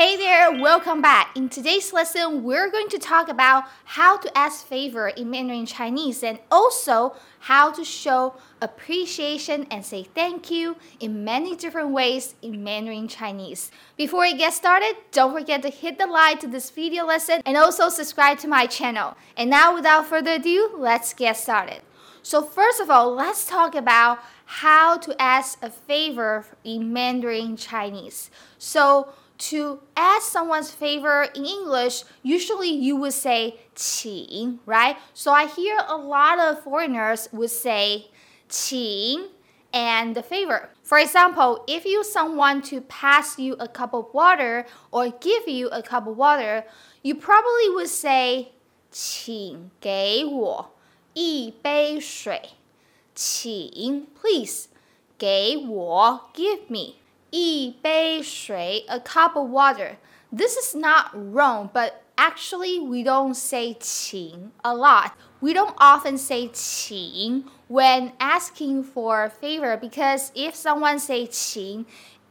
Hey there, welcome back. In today's lesson, we're going to talk about how to ask favor in Mandarin Chinese and also how to show appreciation and say thank you in many different ways in Mandarin Chinese. Before we get started, don't forget to hit the like to this video lesson and also subscribe to my channel. And now, without further ado, let's get started. So, first of all, let's talk about how to ask a favor in Mandarin Chinese. So, to ask someone's favor in English, usually you would say 请, right? So I hear a lot of foreigners would say 请 and the favor. For example, if you someone to pass you a cup of water or give you a cup of water, you probably would say 请给我一杯水。请 please 给我 give me 一杯水, a cup of water. This is not wrong, but actually we don't say 请 a lot. We don't often say 请 when asking for a favor because if someone say 请,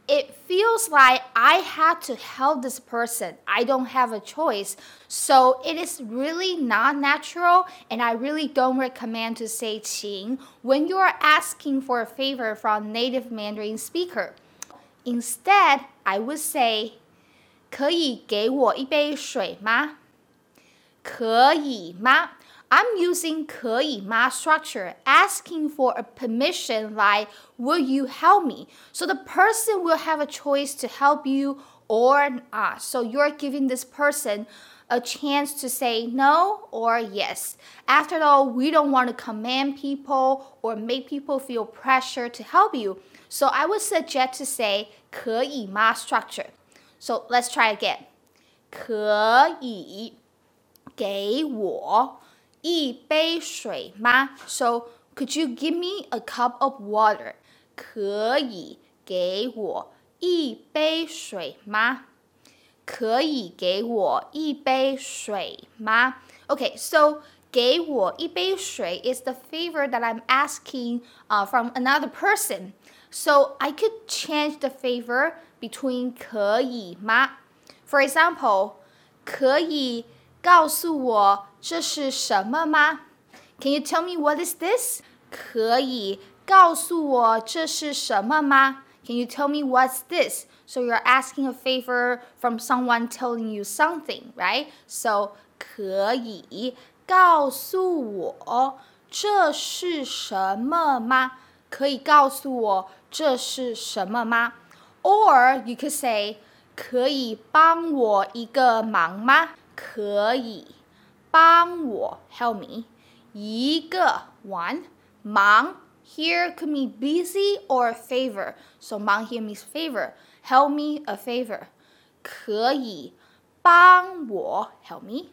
it feels like I have to help this person. I don't have a choice. So it is really not natural, and I really don't recommend to say 请 when you are asking for a favor from native Mandarin speaker. Instead, I would say, 可以给我一杯水吗？可以吗？I'm using 可以吗 structure, asking for a permission like, will you help me? So the person will have a choice to help you or not. So you're giving this person a chance to say no or yes. After all, we don't want to command people or make people feel pressure to help you. So I would suggest to say 可以吗 structure. So let's try again. 可以给我一杯水吗 So could you give me a cup of water? 可以给我一杯水吗？可以给我一杯水吗？Okay, so 给我一杯水 is the favor that I'm asking uh, from another person. So I could change the favor between 可以吗 For example, 可以告诉我这是什么吗 Can you tell me what is this? 可以告诉我这是什么吗 Can you tell me what's this? So you're asking a favor from someone telling you something, right? So 可以告诉我这是什么吗？可以告诉我这是什么吗？Or you could say 可以帮我一个忙吗？可以帮我 help me 一个 one 忙 here could mean busy or favor. So 忙 here means favor. Help me a favor. 可以帮我 help me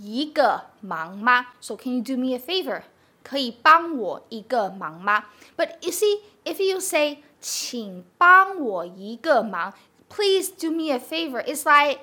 一个忙吗？So can you do me a favor? 可以帮我一个忙吗？But you see, if you say 请帮我一个忙，please do me a favor. It's like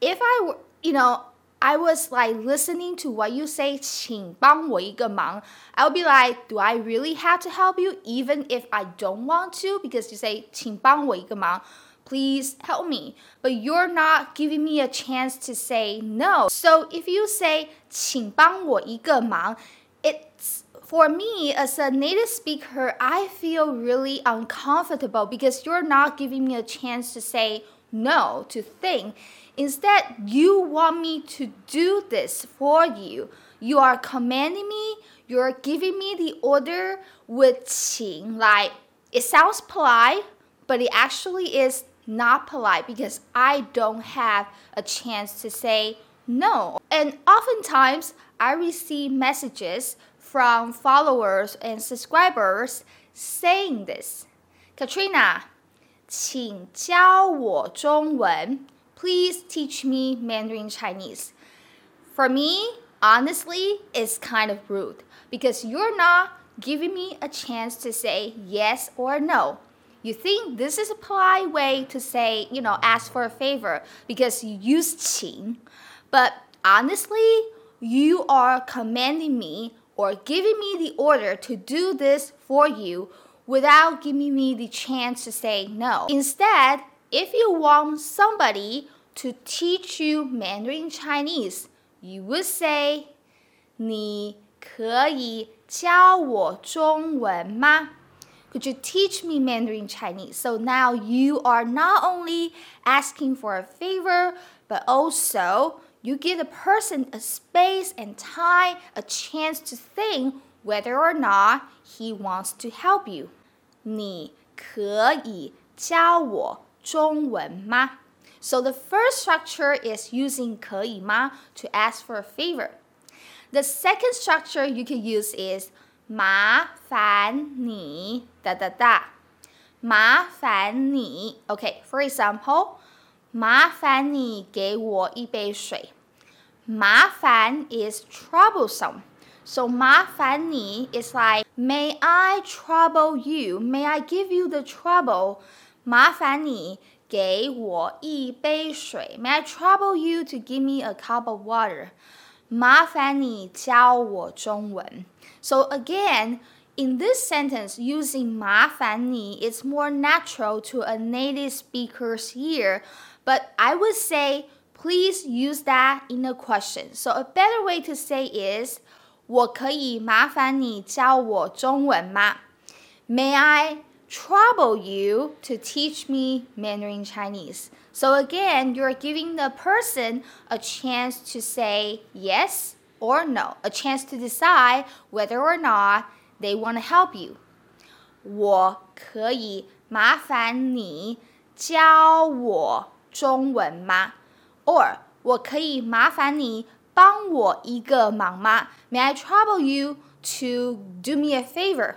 if I were, you know, I was like listening to what you say, 请帮我一个忙. I would be like, do I really have to help you even if I don't want to? Because you say 请帮我一个忙. Please help me. But you're not giving me a chance to say no. So if you say 请帮我一个忙, it's for me as a native speaker, I feel really uncomfortable because you're not giving me a chance to say no, to think. Instead, you want me to do this for you. You are commanding me, you're giving me the order with 请, like it sounds polite, but it actually is not polite because I don't have a chance to say no. And oftentimes, I receive messages from followers and subscribers saying this. Katrina, 请教我中文 please teach me Mandarin Chinese. For me, honestly, it's kind of rude because you're not giving me a chance to say yes or no. You think this is a polite way to say, you know, ask for a favor because you use 请, but honestly, you are commanding me or giving me the order to do this for you without giving me the chance to say no. Instead, if you want somebody to teach you Mandarin Chinese, you would say 你可以教我中文吗? Could you teach me Mandarin Chinese? So now you are not only asking for a favor, but also you give the person a space and time, a chance to think whether or not he wants to help you. 你可以教我中文吗? So the first structure is using 可以吗 to ask for a favor. The second structure you can use is 麻烦你 da da da. 麻烦你 Okay, for example, 麻烦你给我一杯水。麻烦 is troublesome. So 麻烦你 is like, may I trouble you? May I give you the trouble? 麻烦你给我一杯水. May I trouble you to give me a cup of water? 麻烦你教我中文. So again, in this sentence, using 麻烦你 is more natural to a native speaker's ear, but I would say please use that in a question. So a better way to say is 我可以麻烦你教我中文吗? May I trouble you to teach me Mandarin Chinese? So again, you're giving the person a chance to say yes or no, a chance to decide whether or not they want to help you. 我可以麻烦你教我中文吗? Or 我可以麻烦你帮我一个忙吗？May I trouble you to do me a favor？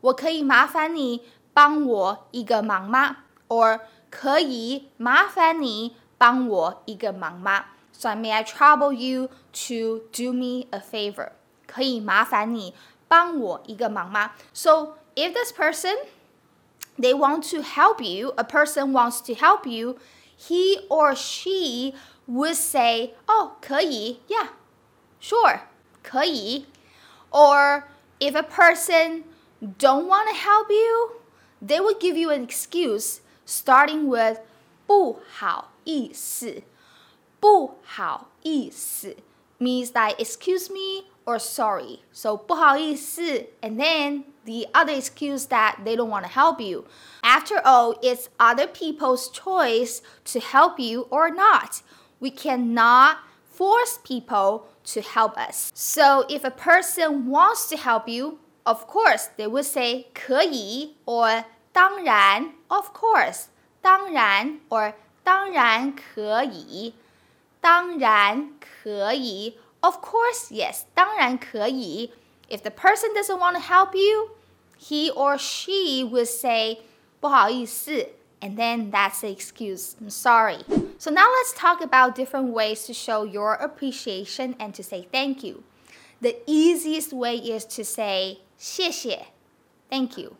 我可以麻烦你帮我一个忙吗？Or 可以麻烦你帮我一个忙吗？So may I trouble you to do me a favor？可以麻烦你 帮我一个忙吗？So if this person they want to help you, a person wants to help you, he or she would say, "Oh, 可以, yeah, sure, 可以." Or if a person don't want to help you, they would give you an excuse starting with 不好意思.不好意思 means that excuse me or sorry. So 不好意思 and then the other excuse that they don't want to help you. After all, it's other people's choice to help you or not. We cannot force people to help us. So if a person wants to help you, of course, they would say 可以 or 当然 of course 当然 or 当然可以当然可以 of course yes 当然可以 if the person doesn't want to help you he or she would say 不好意思 and then that's the excuse I'm sorry so now let's talk about different ways to show your appreciation and to say thank you the easiest way is to say 谢谢 thank you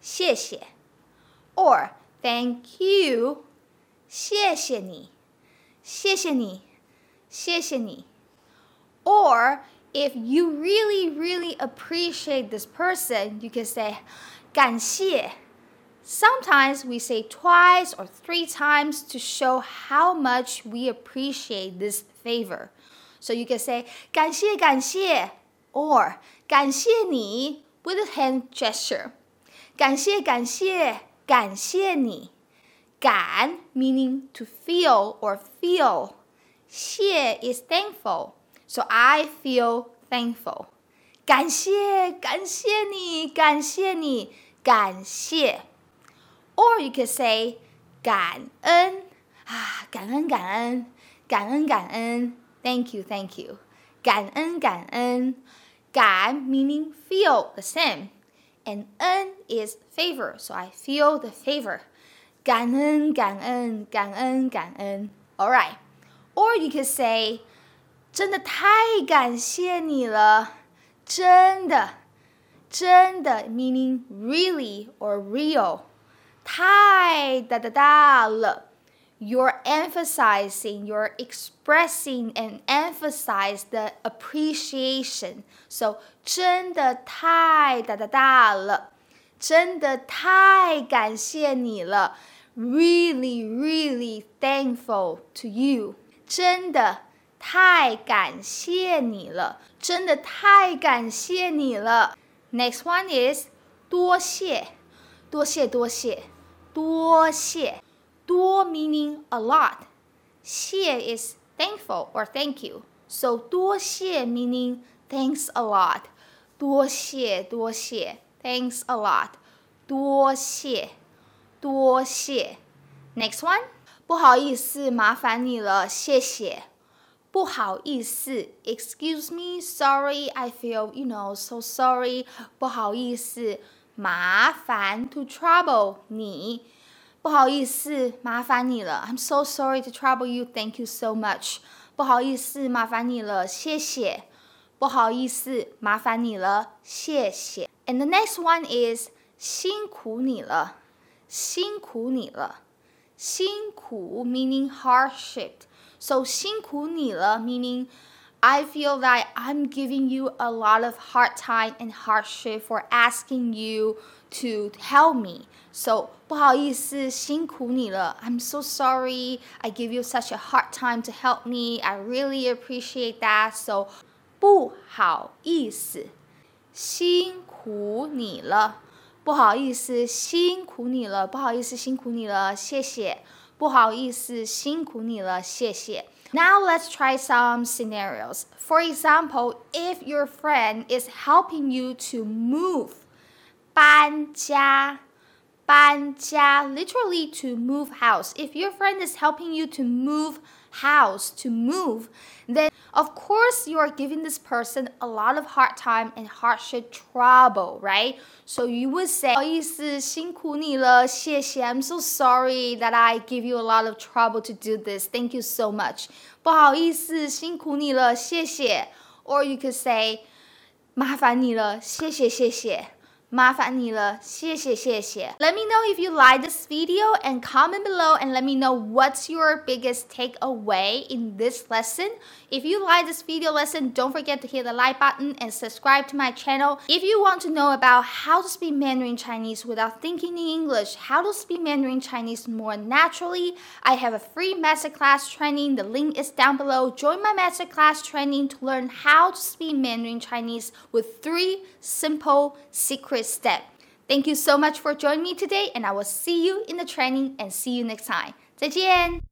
谢谢 or thank you 谢谢你谢谢你谢谢你 or if you really really appreciate this person you can say 感谢 Sometimes we say twice or three times to show how much we appreciate this favor. So you can say 感谢感谢 or 感谢你 with a hand gesture. 感谢感谢感谢你。感 meaning to feel or feel. 谢 is thankful. So I feel thankful. 感谢感谢你感谢你感谢。Or you could say 感恩啊，感恩感恩感恩感恩。Thank you, thank you. 感恩感恩。感 meaning feel the same and 恩 is favor, so I feel the favor. 感恩感恩感恩感恩 Alright. Or you could say 真的太感谢你了，真的真的 meaning really or real，太哒哒哒了。you're emphasizing, you're expressing and emphasize the appreciation. So 真的太大大大了，真的太感谢你了。 really, really thankful to you. 真的 太感谢你了，真的太感谢你了。Next one is 多谢，多谢，多谢，多谢。多 meaning a lot. 谢 is thankful or thank you. So 多谢 meaning thanks a lot. 多谢，多谢，thanks a lot. 多谢，多谢。Next one，不好意思，麻烦你了，谢谢。不好意思，excuse me, sorry, I feel, you know, so sorry. 不好意思，麻烦 to trouble 你。不好意思，麻烦你了。I'm so sorry to trouble you. Thank you so much. 不好意思，麻烦你了，谢谢。不好意思，麻烦你了，谢谢。And the next one is 辛苦你了，辛苦你了，辛苦 meaning hardship. So 辛苦你了 meaning I feel that I'm giving you a lot of hard time and hardship for asking you to help me. So 不好意思，辛苦你了。I'm so sorry. I give you such a hard time to help me. I really appreciate that. So 不好意思，辛苦你了。不好意思，辛苦你了。不好意思，辛苦你了。谢谢。 不好意思，辛苦你了。谢谢。Now let's try some scenarios. For example, if your friend is helping you to move, 搬家， 搬家 literally to move house. If your friend is helping you to move house, to move, then of course you are giving this person a lot of hard time and hardship trouble, right? So you would say, i am so sorry that I give you a lot of trouble to do this. Thank you so much. 不好意思，辛苦你了，谢谢。Or you could say, 麻烦你了，谢谢谢谢。 麻烦你了，谢谢谢谢。Let me know if you like this video and comment below and let me know what's your biggest takeaway in this lesson. If you like this video lesson, don't forget to hit the like button and subscribe to my channel. If you want to know about how to speak Mandarin Chinese without thinking in English, how to speak Mandarin Chinese more naturally, I have a free masterclass training. The link is down below. Join my masterclass training to learn how to speak Mandarin Chinese with three simple secrets step. Thank you so much for joining me today, and I will see you in the training and see you next time. 再见。